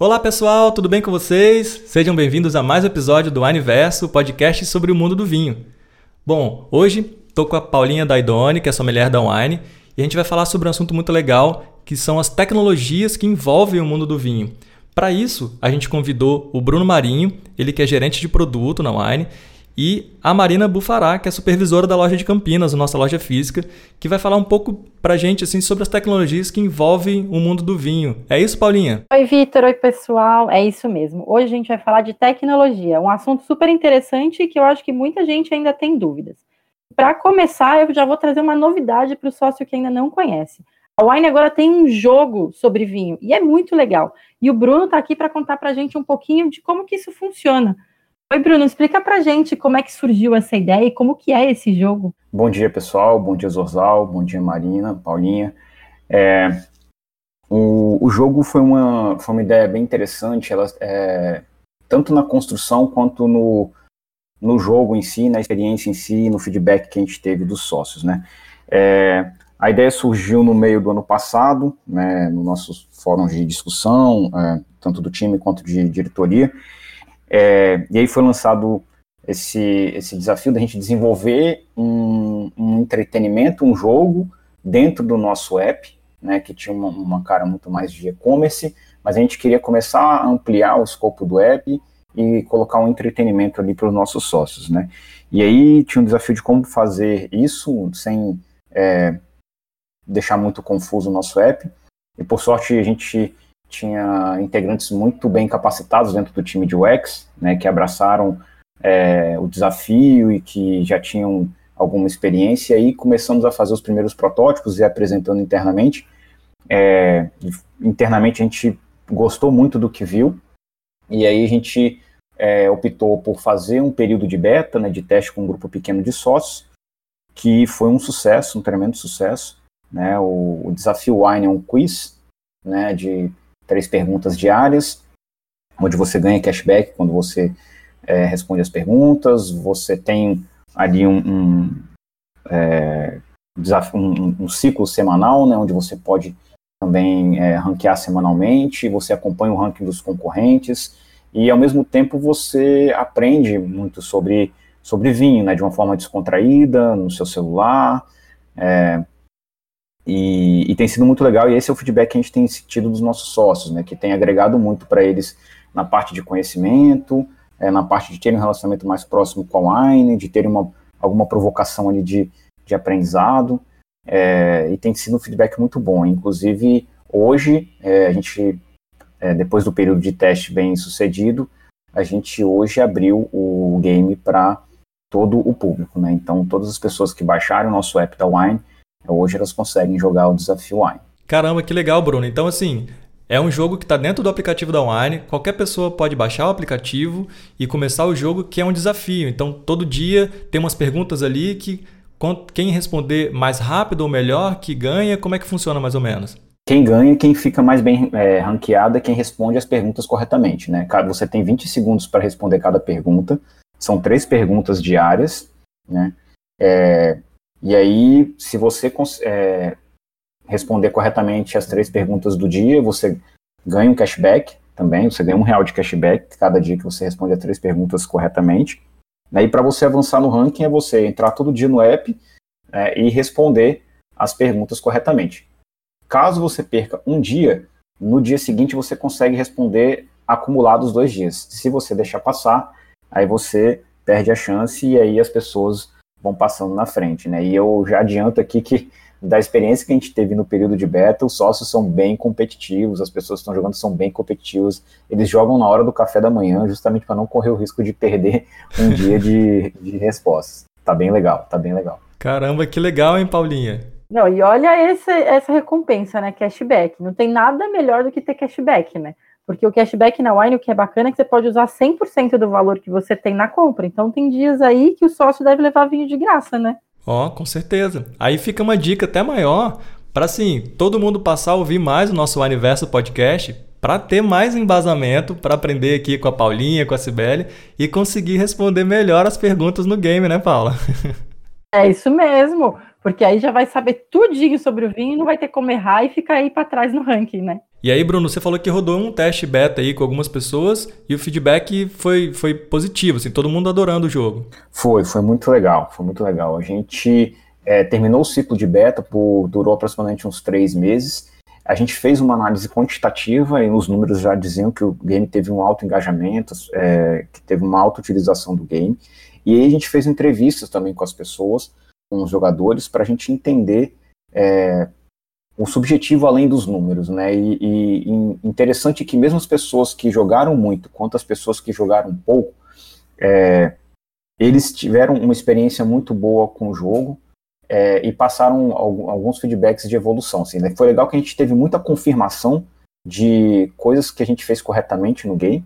Olá pessoal, tudo bem com vocês? Sejam bem-vindos a mais um episódio do Aniverso, podcast sobre o mundo do vinho. Bom, hoje estou com a Paulinha Daidone, que é sommelier da Wine, e a gente vai falar sobre um assunto muito legal, que são as tecnologias que envolvem o mundo do vinho. Para isso, a gente convidou o Bruno Marinho, ele que é gerente de produto na Wine, e a Marina Bufará, que é supervisora da loja de Campinas, nossa loja física, que vai falar um pouco pra gente assim sobre as tecnologias que envolvem o mundo do vinho. É isso, Paulinha? Oi, Vitor. Oi, pessoal. É isso mesmo. Hoje a gente vai falar de tecnologia, um assunto super interessante que eu acho que muita gente ainda tem dúvidas. Para começar, eu já vou trazer uma novidade para o sócio que ainda não conhece. A Wine agora tem um jogo sobre vinho e é muito legal. E o Bruno está aqui para contar para a gente um pouquinho de como que isso funciona. Oi, Bruno, explica pra gente como é que surgiu essa ideia e como que é esse jogo. Bom dia, pessoal. Bom dia, Zorzal. Bom dia, Marina, Paulinha. É, o, o, jogo foi uma, foi uma ideia bem interessante, ela, é, tanto na construção quanto no, no jogo em si, na experiência em si, no feedback que a gente teve dos sócios, né? É, a ideia surgiu no meio do ano passado, né, no nossos fóruns de discussão, é, tanto do time quanto de diretoria, é, e aí foi lançado esse, esse desafio da gente desenvolver um, um entretenimento, um jogo dentro do nosso app, né, que tinha uma, uma cara muito mais de e-commerce, mas a gente queria começar a ampliar o escopo do app e colocar um entretenimento ali para os nossos sócios, né? E aí tinha um desafio de como fazer isso sem é, deixar muito confuso o nosso app. E por sorte a gente tinha integrantes muito bem capacitados dentro do time de UX, né, que abraçaram é, o desafio e que já tinham alguma experiência, e aí começamos a fazer os primeiros protótipos e apresentando internamente. É, internamente a gente gostou muito do que viu, e aí a gente é, optou por fazer um período de beta, né, de teste com um grupo pequeno de sócios, que foi um sucesso, um tremendo sucesso. Né, o, o desafio Wine é um quiz né, de três perguntas diárias, onde você ganha cashback quando você é, responde as perguntas, você tem ali um, um, é, desafio, um, um ciclo semanal, né, onde você pode também é, ranquear semanalmente, você acompanha o ranking dos concorrentes, e ao mesmo tempo você aprende muito sobre, sobre vinho, né, de uma forma descontraída, no seu celular, é, e, e, tem sido muito legal, e esse é o feedback que a gente tem tido dos nossos sócios, né, que tem agregado muito para eles na parte de conhecimento, é, na parte de terem um relacionamento mais próximo com a Wine, de terem uma, alguma provocação ali de, de aprendizado, é, e tem sido um feedback muito bom. Inclusive, hoje, é, a gente, é, depois do período de teste bem sucedido, a gente hoje abriu o game para todo o público, né? Então, todas as pessoas que baixaram o nosso app da Wine Hoje elas conseguem jogar o desafio Wine. Caramba, que legal, Bruno. Então, assim, é um jogo que está dentro do aplicativo da Wine. Qualquer pessoa pode baixar o aplicativo e começar o jogo, que é um desafio. Então, todo dia tem umas perguntas ali que quem responder mais rápido ou melhor que ganha. Como é que funciona mais ou menos? Quem ganha, quem fica mais bem é, ranqueado é quem responde as perguntas corretamente, né? Você tem 20 segundos para responder cada pergunta. São três perguntas diárias, né? É, e aí, se você é, responder corretamente as três perguntas do dia, você ganha um cashback também, você ganha um real de cashback cada dia que você responde as três perguntas corretamente. E para você avançar no ranking é você entrar todo dia no app é, e responder as perguntas corretamente. Caso você perca um dia, no dia seguinte você consegue responder acumulado os dois dias. Se você deixar passar, aí você perde a chance e aí as pessoas vão passando na frente, né? E eu já adianto aqui que da experiência que a gente teve no período de beta, os sócios são bem competitivos, as pessoas que estão jogando são bem competitivas, eles jogam na hora do café da manhã, justamente para não correr o risco de perder um dia de, de respostas. Tá bem legal, tá bem legal. Caramba, que legal, hein, Paulinha? Não, e olha esse, essa recompensa, né? Cashback. Não tem nada melhor do que ter cashback, né? Porque o cashback na Wine, o que é bacana é que você pode usar 100% do valor que você tem na compra. Então tem dias aí que o sócio deve levar vinho de graça, né? Ó, oh, com certeza. Aí fica uma dica até maior para assim, todo mundo passar a ouvir mais o nosso Universo Podcast para ter mais embasamento, para aprender aqui com a Paulinha, com a Cibele e conseguir responder melhor as perguntas no game, né, Paula? é isso mesmo, porque aí já vai saber tudinho sobre o vinho e não vai ter como errar e ficar aí para trás no ranking, né? E aí, Bruno, você falou que rodou um teste beta aí com algumas pessoas e o feedback foi, foi positivo, assim, todo mundo adorando o jogo. Foi, foi muito legal, foi muito legal. A gente é, terminou o ciclo de beta, por, durou aproximadamente uns três meses. A gente fez uma análise quantitativa e os números já diziam que o game teve um alto engajamento, é, que teve uma alta utilização do game. E aí a gente fez entrevistas também com as pessoas, com os jogadores, para a gente entender é, o subjetivo além dos números, né? E, e, interessante que mesmo as pessoas que jogaram muito, quanto as pessoas que jogaram pouco, é, eles tiveram uma experiência muito boa com o jogo é, e passaram alguns feedbacks de evolução. Assim, né? Foi legal que a gente teve muita confirmação de coisas que a gente fez corretamente no game,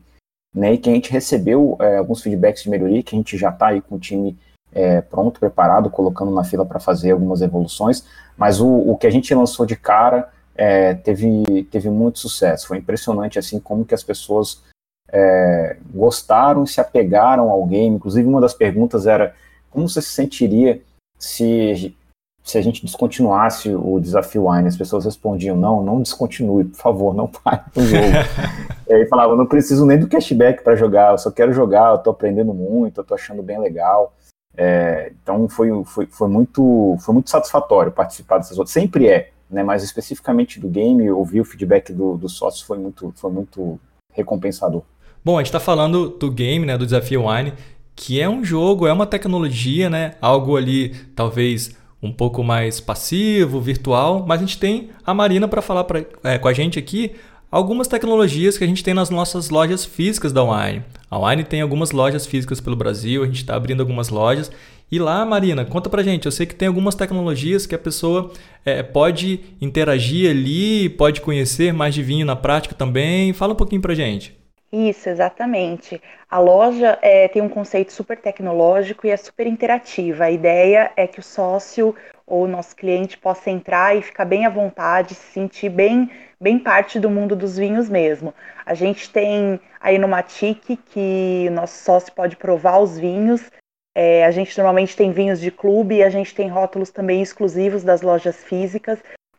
né? E que a gente recebeu é, alguns feedbacks de melhoria, que a gente já está aí com o time é, pronto, preparado, colocando na fila para fazer algumas evoluções, mas o, o que a gente lançou de cara é, teve, teve muito sucesso. Foi impressionante assim como que as pessoas é, gostaram se apegaram ao game. Inclusive, uma das perguntas era como você se sentiria se, se a gente descontinuasse o desafio Wine? As pessoas respondiam, não, não descontinue, por favor, não pare o jogo. e aí falava, não preciso nem do cashback para jogar, eu só quero jogar, eu estou aprendendo muito, eu estou achando bem legal. É, então foi, foi, foi, muito, foi muito satisfatório participar dessas outras. Sempre é, né, mas especificamente do game, ouvir o feedback do, do sócio foi muito, foi muito recompensador. Bom, a gente está falando do game, né, do Desafio Wine, que é um jogo, é uma tecnologia, né, algo ali talvez um pouco mais passivo, virtual, mas a gente tem a Marina para falar pra, é, com a gente aqui algumas tecnologias que a gente tem nas nossas lojas físicas da Wine. A Wine tem algumas lojas físicas pelo Brasil, a gente está abrindo algumas lojas. E lá, Marina, conta pra gente. Eu sei que tem algumas tecnologias que a pessoa é, pode interagir ali, pode conhecer mais de vinho na prática também. Fala um pouquinho pra gente. Isso, exatamente. A loja é, tem um conceito super tecnológico e é super interativa. A ideia é que o sócio ou o nosso cliente possa entrar e ficar bem à vontade, se sentir bem, bem parte do mundo dos vinhos mesmo. A gente tem aí no Matic que o nosso sócio pode provar os vinhos. É, a gente normalmente tem vinhos de clube e a gente tem rótulos também exclusivos das lojas físicas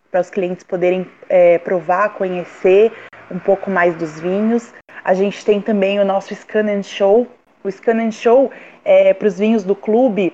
para os clientes poderem é, provar, conhecer um pouco mais dos vinhos. A gente tem também o nosso Scan and Show. O Scan and Show é, para os vinhos do clube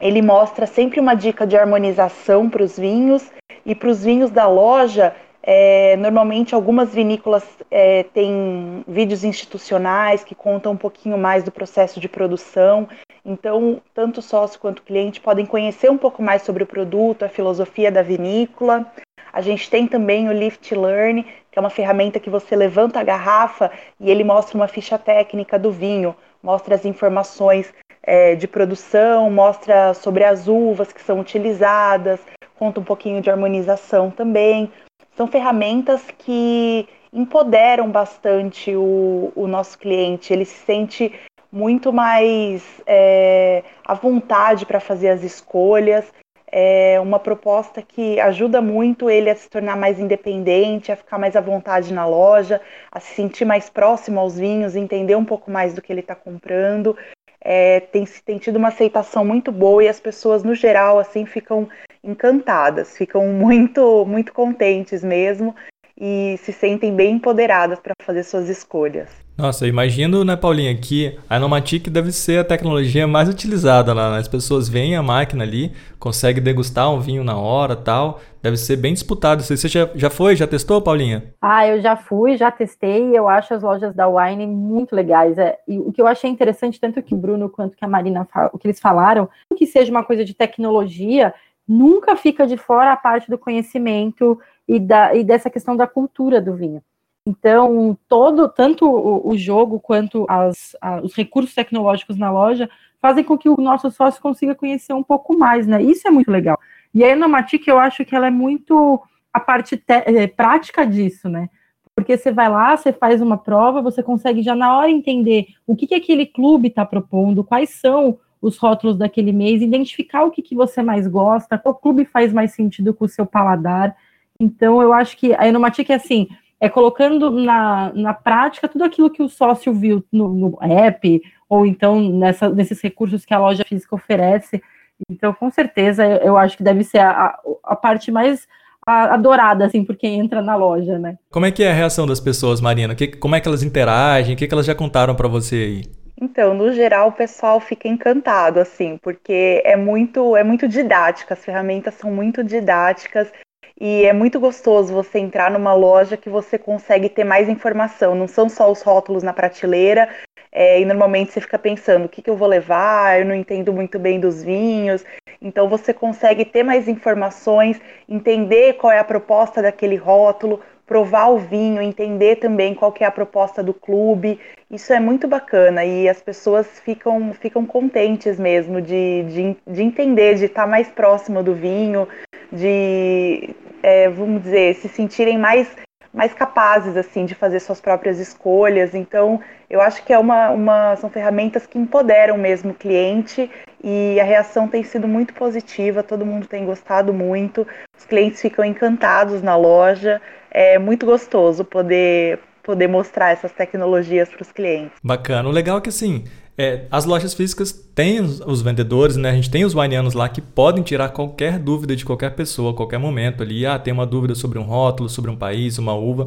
ele mostra sempre uma dica de harmonização para os vinhos e para os vinhos da loja. É, normalmente algumas vinícolas é, têm vídeos institucionais que contam um pouquinho mais do processo de produção. Então, tanto sócio quanto cliente podem conhecer um pouco mais sobre o produto, a filosofia da vinícola. A gente tem também o Lift Learn, que é uma ferramenta que você levanta a garrafa e ele mostra uma ficha técnica do vinho, mostra as informações é, de produção, mostra sobre as uvas que são utilizadas, conta um pouquinho de harmonização também. São ferramentas que empoderam bastante o, o nosso cliente, ele se sente muito mais é, à vontade para fazer as escolhas. É uma proposta que ajuda muito ele a se tornar mais independente, a ficar mais à vontade na loja, a se sentir mais próximo aos vinhos, entender um pouco mais do que ele está comprando é, tem, tem tido uma aceitação muito boa e as pessoas, no geral, assim, ficam encantadas, ficam muito, muito contentes mesmo e se sentem bem empoderadas para fazer suas escolhas. Nossa, eu imagino, né, Paulinha, que a Nomatic deve ser a tecnologia mais utilizada lá. Né? As pessoas veem a máquina ali, conseguem degustar um vinho na hora tal. Deve ser bem disputado. Você já, já foi? Já testou, Paulinha? Ah, eu já fui, já testei. Eu acho as lojas da Wine muito legais. É, e o que eu achei interessante, tanto que o Bruno quanto que a Marina, o que eles falaram, que seja uma coisa de tecnologia, nunca fica de fora a parte do conhecimento e, da, e dessa questão da cultura do vinho. Então, todo, tanto o, o jogo quanto as, a, os recursos tecnológicos na loja fazem com que o nosso sócio consiga conhecer um pouco mais, né? Isso é muito legal. E a Enomatic, eu acho que ela é muito a parte te, é, prática disso, né? Porque você vai lá, você faz uma prova, você consegue já na hora entender o que, que aquele clube está propondo, quais são os rótulos daquele mês, identificar o que, que você mais gosta, qual clube faz mais sentido com o seu paladar. Então, eu acho que a Enomatic é assim, é colocando na, na prática tudo aquilo que o sócio viu no, no app, ou então nessa, nesses recursos que a loja física oferece. Então, com certeza, eu acho que deve ser a, a parte mais adorada, assim, por quem entra na loja, né? Como é que é a reação das pessoas, Marina? Que, como é que elas interagem? O que, que elas já contaram para você aí? Então, no geral, o pessoal fica encantado, assim, porque é muito, é muito didática, as ferramentas são muito didáticas e é muito gostoso você entrar numa loja que você consegue ter mais informação. Não são só os rótulos na prateleira, é, e normalmente você fica pensando o que, que eu vou levar, eu não entendo muito bem dos vinhos. Então você consegue ter mais informações, entender qual é a proposta daquele rótulo, provar o vinho, entender também qual que é a proposta do clube. Isso é muito bacana e as pessoas ficam, ficam contentes mesmo de, de, de entender, de estar mais próximo do vinho, de, é, vamos dizer, se sentirem mais mais capazes assim de fazer suas próprias escolhas. Então, eu acho que é uma, uma são ferramentas que empoderam mesmo o cliente e a reação tem sido muito positiva. Todo mundo tem gostado muito. Os clientes ficam encantados na loja. É muito gostoso poder poder mostrar essas tecnologias para os clientes. Bacana. O legal é que assim é, as lojas físicas têm os, vendedores, né? A gente tem os winianos lá que podem tirar qualquer dúvida de qualquer pessoa, a qualquer momento ali. Ah, tem uma dúvida sobre um rótulo, sobre um país, uma uva.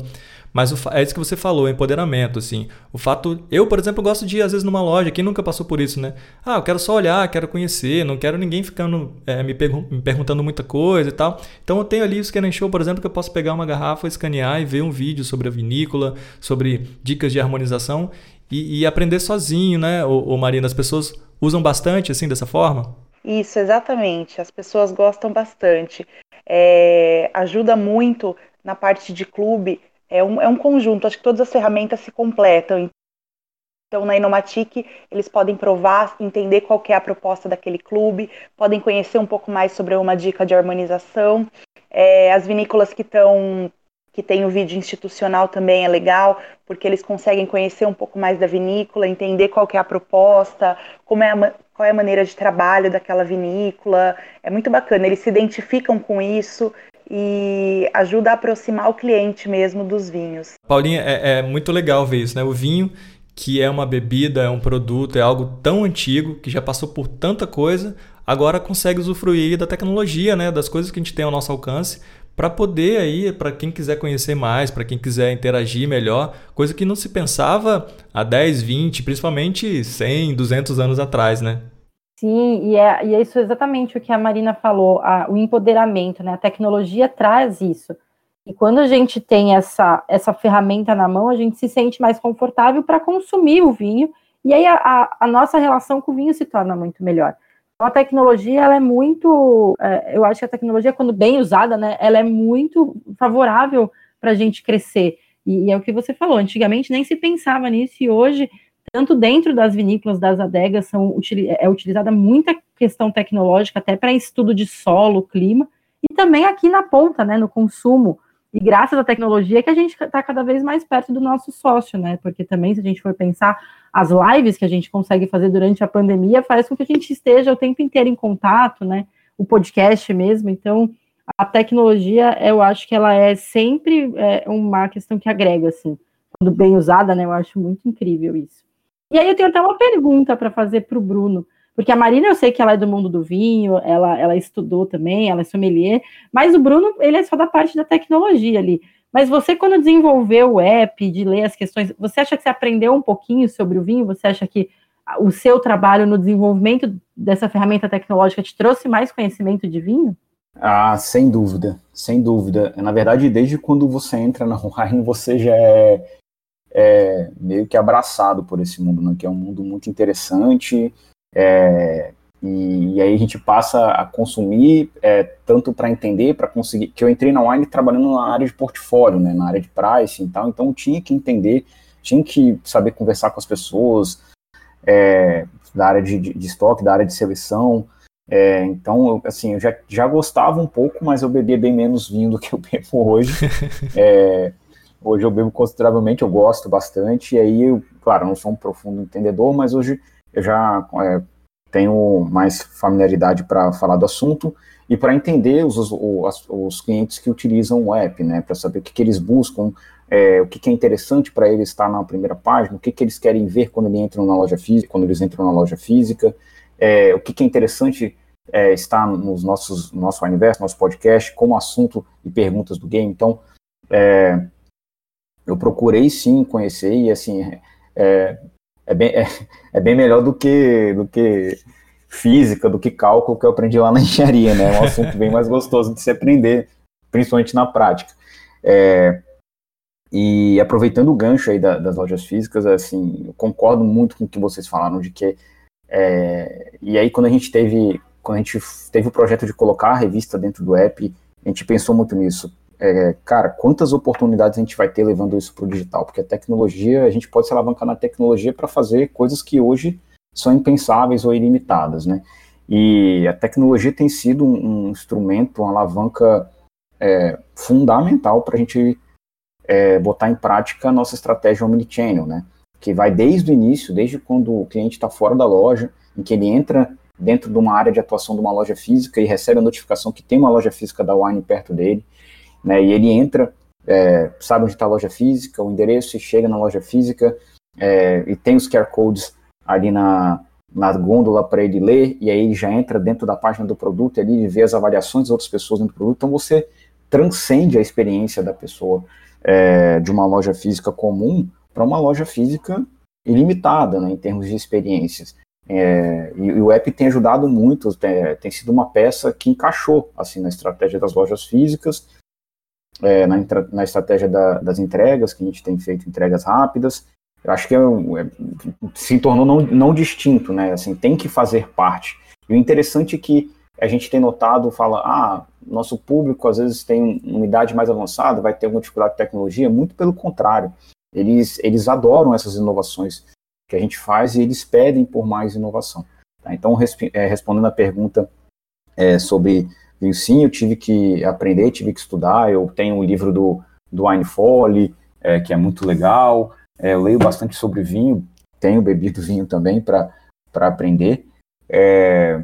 Mas o, é isso que você falou, empoderamento, assim. O fato. Eu, por exemplo, gosto de ir às vezes numa loja, quem nunca passou por isso, né? Ah, eu quero só olhar, quero conhecer, não quero ninguém ficando é, me, pergun me, perguntando muita coisa e tal. Então eu tenho ali o Scan Show, por exemplo, que eu posso pegar uma garrafa, escanear e ver um vídeo sobre a vinícola, sobre dicas de harmonização e, e aprender sozinho, né, o, Marina? As pessoas usam bastante assim dessa forma? Isso, exatamente. As pessoas gostam bastante. É, ajuda muito na parte de clube. É um, é um conjunto, acho que todas as ferramentas se completam. Então, na Inomatic, eles podem provar, entender qual é a proposta daquele clube, podem conhecer um pouco mais sobre uma dica de harmonização. É, as vinícolas que estão que tem o vídeo institucional também é legal, porque eles conseguem conhecer um pouco mais da vinícola, entender qual que é a proposta, como é a, qual é a maneira de trabalho daquela vinícola. É muito bacana, eles se identificam com isso e ajuda a aproximar o cliente mesmo dos vinhos. Paulinha, é, é muito legal ver isso, né? O vinho que é uma bebida, é um produto, é algo tão antigo, que já passou por tanta coisa, agora consegue usufruir da tecnologia, né, das coisas que a gente tem ao nosso alcance, para poder aí, para quem quiser conhecer mais, para quem quiser interagir melhor, coisa que não se pensava há 10, 20, principalmente 100, 200 anos atrás, né? Sim, e é, e é isso exatamente o que a Marina falou, a, o empoderamento, né? A tecnologia traz isso. E quando a gente tem essa, essa ferramenta na mão, a gente se sente mais confortável para consumir o vinho, e aí a, a, a nossa relação com o vinho se torna muito melhor. A tecnologia, ela é muito, é, eu acho que a tecnologia, quando bem usada, né, ela é muito favorável para a gente crescer. E, é o que você falou, antigamente nem se pensava nisso, e hoje, tanto dentro das vinícolas, das adegas, são, é utilizada muita questão tecnológica, até para estudo de solo, clima, e também aqui na ponta, né, no consumo. E graças à tecnologia que a gente está cada vez mais perto do nosso sócio, né? Porque também, se a gente for pensar, as lives que a gente consegue fazer durante a pandemia faz com que a gente esteja o tempo inteiro em contato, né? O podcast mesmo. Então, a tecnologia, eu acho que ela é sempre é, uma questão que agrega, assim. Quando bem usada, né? Eu acho muito incrível isso. E aí eu tenho até uma pergunta para fazer para o Bruno. Porque a Marina, eu sei que ela é do mundo do vinho, ela, ela estudou também, ela é sommelier, mas o Bruno, ele é só da parte da tecnologia ali. Mas você, quando desenvolveu o app, de ler as questões, você acha que você aprendeu um pouquinho sobre o vinho? Você acha que o seu trabalho no desenvolvimento dessa ferramenta tecnológica te trouxe mais conhecimento de vinho? Ah, sem dúvida, sem dúvida. Na verdade, desde quando você entra na online, você já é, é meio que abraçado por esse mundo, né? que é um mundo muito interessante, é, e, e, aí a gente passa a consumir é, tanto para entender, para conseguir. Que eu entrei na Wine trabalhando na área de portfólio, né, na área de pricing e tal, então tinha que entender, tinha que saber conversar com as pessoas é, da área de, de, de, estoque, da área de seleção. É, então, eu, assim, eu já, já gostava um pouco, mas eu bebia bem menos vinho do que eu bebo hoje. É, hoje eu bebo consideravelmente, eu gosto bastante, e aí, eu, claro, não sou um profundo entendedor, mas hoje eu já é, tenho mais familiaridade para falar do assunto e para entender os, os, os, clientes que utilizam o app, né, para saber o que, que eles buscam, é, o que, que, é interessante para eles estar na primeira página, o que, que eles querem ver quando eles entram na loja física, quando eles entram na loja física, é, o que, que, é interessante é, está nos nossos nosso universo, nosso podcast, como assunto e perguntas do game. Então, é, eu procurei sim conhecer e assim é, bem, é, é, bem melhor do que do que física, do que cálculo que eu aprendi lá na engenharia, né? É um assunto bem mais gostoso de se aprender, principalmente na prática. É, e aproveitando o gancho aí da, das lojas físicas, assim, eu concordo muito com o que vocês falaram de que é, e aí quando a gente teve quando a gente teve o projeto de colocar a revista dentro do app, a gente pensou muito nisso. É, cara, quantas oportunidades a gente vai ter levando isso para o digital? Porque a tecnologia, a gente pode se alavancar na tecnologia para fazer coisas que hoje são impensáveis ou ilimitadas, né? E a tecnologia tem sido um, um instrumento, uma alavanca é, fundamental para a gente é, botar em prática a nossa estratégia omnichannel, né? Que vai desde o início, desde quando o cliente está fora da loja, em que ele entra dentro de uma área de atuação de uma loja física e recebe a notificação que tem uma loja física da Wine perto dele, né? E ele entra, é, sabe onde está a loja física, o endereço, e chega na loja física é, e tem os QR codes ali na, na gôndola para ele ler, e aí ele já entra dentro da página do produto e ali ele vê as avaliações das outras pessoas dentro do produto. Então você transcende a experiência da pessoa é, de uma loja física comum para uma loja física ilimitada né, em termos de experiências. É, e, e, o app tem ajudado muito, tem, tem, sido uma peça que encaixou assim na estratégia das lojas físicas, é, na, na, estratégia da, das entregas, que a gente tem feito entregas rápidas. Eu acho que é, é, se tornou não, não distinto, né? Assim, tem que fazer parte. E o interessante é que a gente tem notado, fala, ah, nosso público às vezes tem uma idade mais avançada, vai ter alguma dificuldade de tecnologia, muito pelo contrário. Eles, eles adoram essas inovações que a gente faz e eles pedem por mais inovação. Tá? Então, é, respondendo a pergunta é, sobre vinho, sim, eu tive que aprender, tive que estudar. Eu tenho um livro do, do Wine Folly, é, que é muito legal. É, eu leio bastante sobre vinho, tenho bebido vinho também para aprender. É,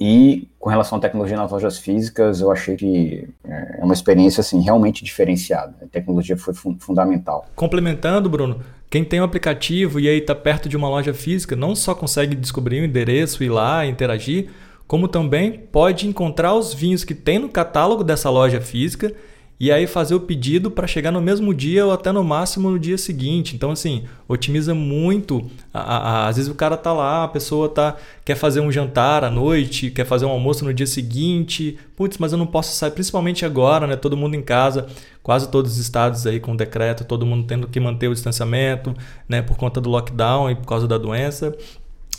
e com relação à tecnologia nas lojas físicas, eu achei que é, é uma experiência assim realmente diferenciada. A tecnologia foi fun fundamental. Complementando, Bruno, quem tem um aplicativo e aí está perto de uma loja física, não só consegue descobrir o endereço, ir lá, interagir, como também pode encontrar os vinhos que tem no catálogo dessa loja física e aí fazer o pedido para chegar no mesmo dia ou até no máximo no dia seguinte. Então, assim, otimiza muito. Às vezes o cara tá lá, a pessoa tá quer fazer um jantar à noite, quer fazer um almoço no dia seguinte. Putz, mas eu não posso sair, principalmente agora, né? Todo mundo em casa, quase todos os estados aí com decreto, todo mundo tendo que manter o distanciamento, né? Por conta do lockdown e por causa da doença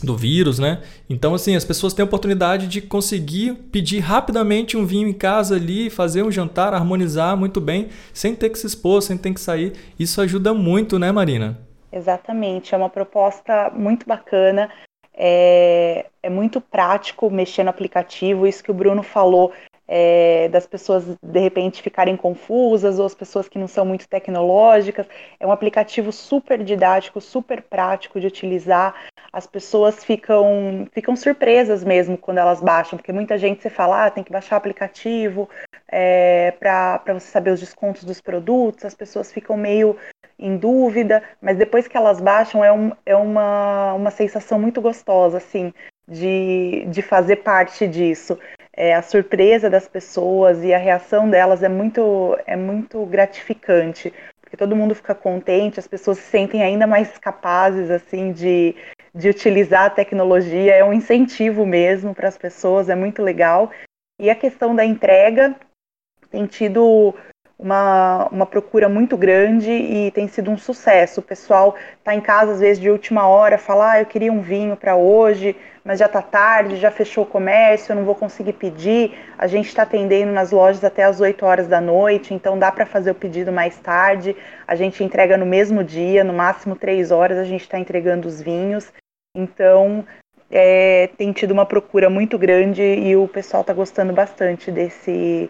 do vírus, né? Então, assim, as pessoas têm a oportunidade de conseguir pedir rapidamente um vinho em casa ali, fazer um jantar, harmonizar muito bem, sem ter que se expor, sem ter que sair. Isso ajuda muito, né, Marina? Exatamente, é uma proposta muito bacana. É, é muito prático mexer no aplicativo, isso que o Bruno falou é, das pessoas de repente ficarem confusas ou as pessoas que não são muito tecnológicas. É um aplicativo super didático, super prático de utilizar. As pessoas ficam, ficam surpresas mesmo quando elas baixam, porque muita gente você fala, ah, tem que baixar aplicativo é, para você saber os descontos dos produtos, as pessoas ficam meio em dúvida, mas depois que elas baixam é, um, é uma, uma sensação muito gostosa, assim, de, de fazer parte disso é, a surpresa das pessoas e a reação delas é muito, é muito gratificante, porque todo mundo fica contente, as pessoas se sentem ainda mais capazes assim de, de utilizar a tecnologia, é um incentivo mesmo para as pessoas, é muito legal. E a questão da entrega tem tido uma, uma procura muito grande e tem sido um sucesso. O pessoal está em casa, às vezes, de última hora, fala, ah, eu queria um vinho para hoje, mas já está tarde, já fechou o comércio, eu não vou conseguir pedir. A gente está atendendo nas lojas até as 8 horas da noite, então dá para fazer o pedido mais tarde. A gente entrega no mesmo dia, no máximo 3 horas a gente está entregando os vinhos. Então, é, tem tido uma procura muito grande e o pessoal está gostando bastante desse,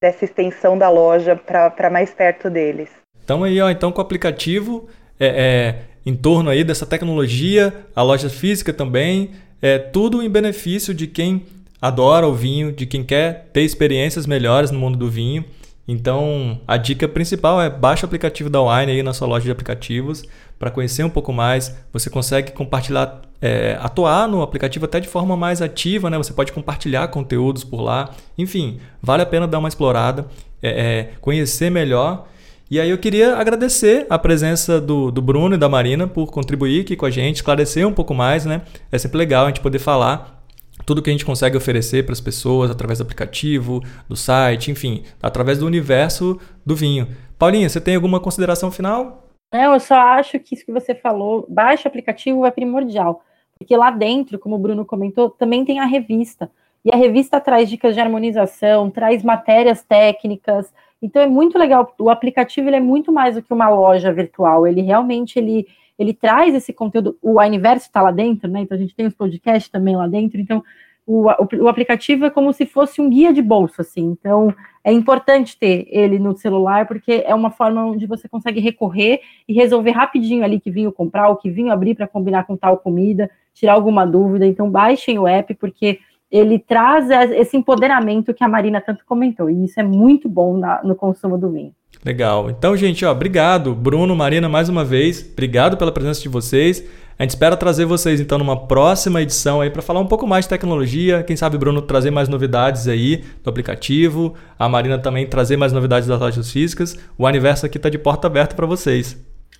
dessa extensão da loja para mais perto deles. Então aí, ó, então com o aplicativo é, é, em torno aí dessa tecnologia, a loja física também, é tudo em benefício de quem adora o vinho, de quem quer ter experiências melhores no mundo do vinho. Então, a dica principal é baixe o aplicativo da Wine aí na sua loja de aplicativos para conhecer um pouco mais. Você consegue compartilhar é, atuar no aplicativo até de forma mais ativa, né? Você pode compartilhar conteúdos por lá. Enfim, vale a pena dar uma explorada, é, é, conhecer melhor. E aí eu queria agradecer a presença do, do Bruno e da Marina por contribuir aqui com a gente, esclarecer um pouco mais, né? É sempre legal a gente poder falar tudo que a gente consegue oferecer para as pessoas através do aplicativo, do site, enfim, através do universo do vinho. Paulinha, você tem alguma consideração final? Não, eu só acho que isso que você falou, baixa o aplicativo é primordial, porque lá dentro, como o Bruno comentou, também tem a revista. E a revista traz dicas de harmonização, traz matérias técnicas. Então é muito legal. O aplicativo ele é muito mais do que uma loja virtual. Ele realmente ele, ele traz esse conteúdo. O Universo está lá dentro, né? Então a gente tem os podcasts também lá dentro. Então o, o, o, aplicativo é como se fosse um guia de bolso, assim. Então, é importante ter ele no celular, porque é uma forma onde você consegue recorrer e resolver rapidinho ali que vinho comprar, o que vinho abrir para combinar com tal comida, tirar alguma dúvida. Então, baixem o app, porque ele traz esse empoderamento que a Marina tanto comentou, e isso é muito bom na, no consumo do vinho. Legal. Então, gente, ó, obrigado, Bruno, Marina, mais uma vez. Obrigado pela presença de vocês. A gente espera trazer vocês então numa próxima edição aí para falar um pouco mais de tecnologia, quem sabe Bruno trazer mais novidades aí do aplicativo, a Marina também trazer mais novidades das lojas físicas. O aniversário aqui está de porta aberta para vocês.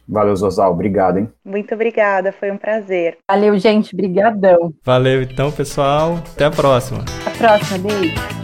Valeu, Zosal. Obrigado, hein? Muito obrigada, foi um prazer. Valeu, gente. Brigadão. Valeu, então, pessoal. Até a próxima. Até a próxima. Beijo.